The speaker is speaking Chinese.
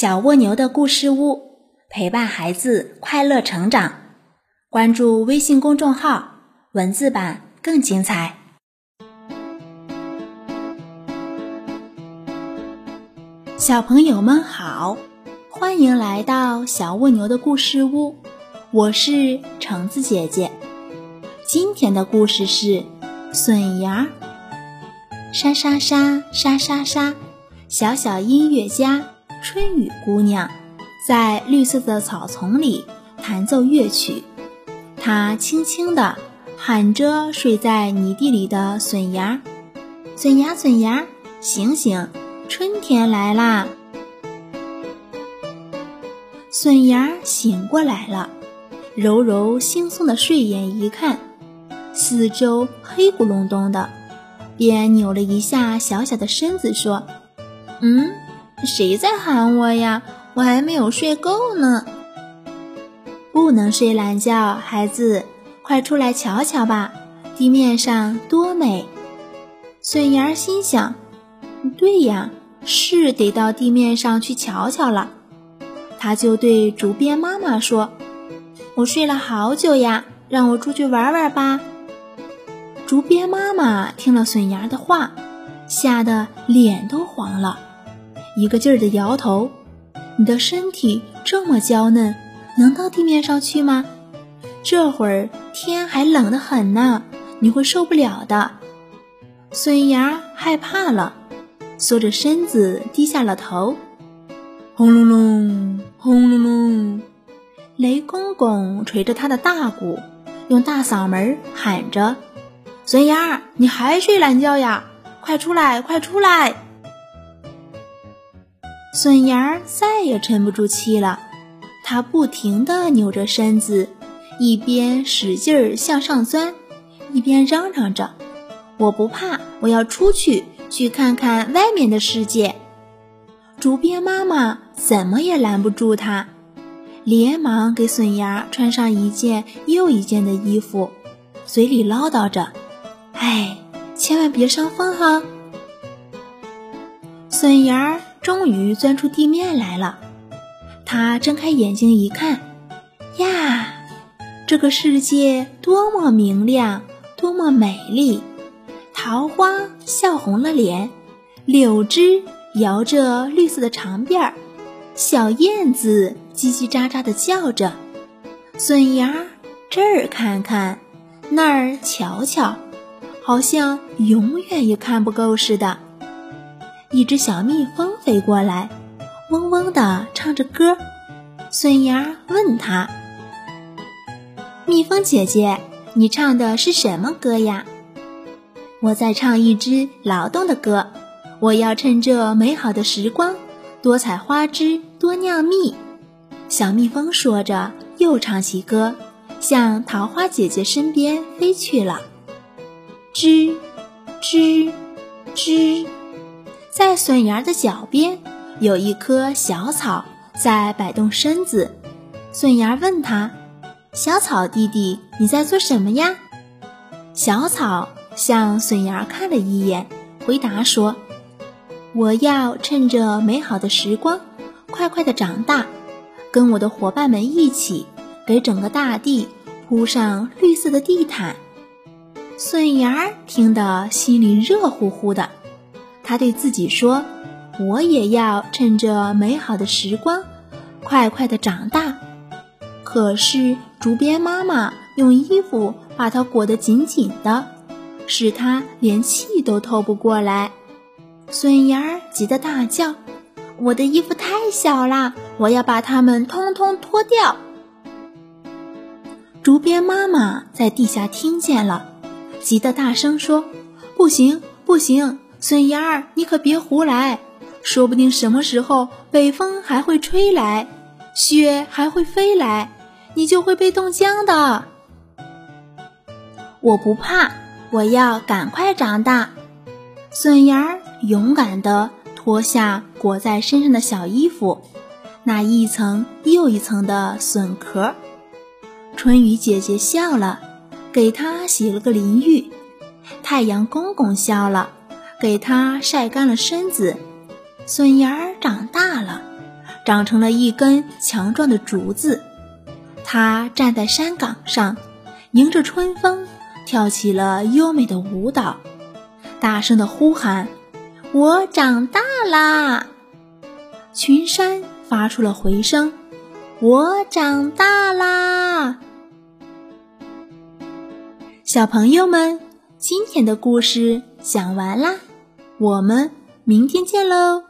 小蜗牛的故事屋，陪伴孩子快乐成长。关注微信公众号，文字版更精彩。小朋友们好，欢迎来到小蜗牛的故事屋，我是橙子姐姐。今天的故事是笋芽。沙沙沙沙沙沙，小小音乐家。春雨姑娘在绿色的草丛里弹奏乐曲，她轻轻地喊着睡在泥地里的笋芽：“笋芽，笋芽，醒醒，春天来啦！”笋芽醒过来了，揉揉惺忪的睡眼，一看，四周黑咕隆咚的，便扭了一下小小的身子，说：“嗯。”谁在喊我呀？我还没有睡够呢。不能睡懒觉，孩子，快出来瞧瞧吧，地面上多美。笋芽心想：对呀，是得到地面上去瞧瞧了。他就对竹编妈妈说：“我睡了好久呀，让我出去玩玩吧。”竹编妈妈听了笋芽的话，吓得脸都黄了。一个劲儿的摇头，你的身体这么娇嫩，能到地面上去吗？这会儿天还冷得很呢，你会受不了的。笋芽害怕了，缩着身子低下了头。轰隆隆，轰隆隆，雷公公捶着他的大鼓，用大嗓门喊着：“笋芽，你还睡懒觉呀？快出来，快出来！”笋芽儿再也沉不住气了，它不停地扭着身子，一边使劲儿向上钻，一边嚷嚷着：“我不怕，我要出去，去看看外面的世界。”竹编妈妈怎么也拦不住它，连忙给笋芽穿上一件又一件的衣服，嘴里唠叨着：“哎，千万别伤风哈。”笋芽儿。终于钻出地面来了，他睁开眼睛一看，呀，这个世界多么明亮，多么美丽！桃花笑红了脸，柳枝摇着绿色的长辫儿，小燕子叽叽喳喳地叫着，笋芽这儿看看，那儿瞧瞧，好像永远也看不够似的。一只小蜜蜂飞过来，嗡嗡地唱着歌。笋芽问他：“蜜蜂姐姐，你唱的是什么歌呀？”“我在唱一支劳动的歌。我要趁这美好的时光，多采花枝，多酿蜜。”小蜜蜂说着，又唱起歌，向桃花姐姐身边飞去了。吱，吱，吱。笋芽的脚边有一棵小草在摆动身子，笋芽问他：“小草弟弟，你在做什么呀？”小草向笋芽看了一眼，回答说：“我要趁着美好的时光，快快的长大，跟我的伙伴们一起，给整个大地铺上绿色的地毯。”笋芽听得心里热乎乎的。他对自己说：“我也要趁着美好的时光，快快的长大。”可是竹编妈妈用衣服把它裹得紧紧的，使它连气都透不过来。笋芽儿急得大叫：“我的衣服太小啦！我要把它们通通脱掉！”竹编妈妈在地下听见了，急得大声说：“不行，不行！”笋芽儿，你可别胡来，说不定什么时候北风还会吹来，雪还会飞来，你就会被冻僵的。我不怕，我要赶快长大。笋芽儿勇敢地脱下裹在身上的小衣服，那一层又一层的笋壳。春雨姐姐笑了，给她洗了个淋浴。太阳公公笑了。给它晒干了身子，笋芽儿长大了，长成了一根强壮的竹子。它站在山岗上，迎着春风，跳起了优美的舞蹈，大声的呼喊：“我长大啦！”群山发出了回声：“我长大啦！”小朋友们，今天的故事讲完啦，我们明天见喽。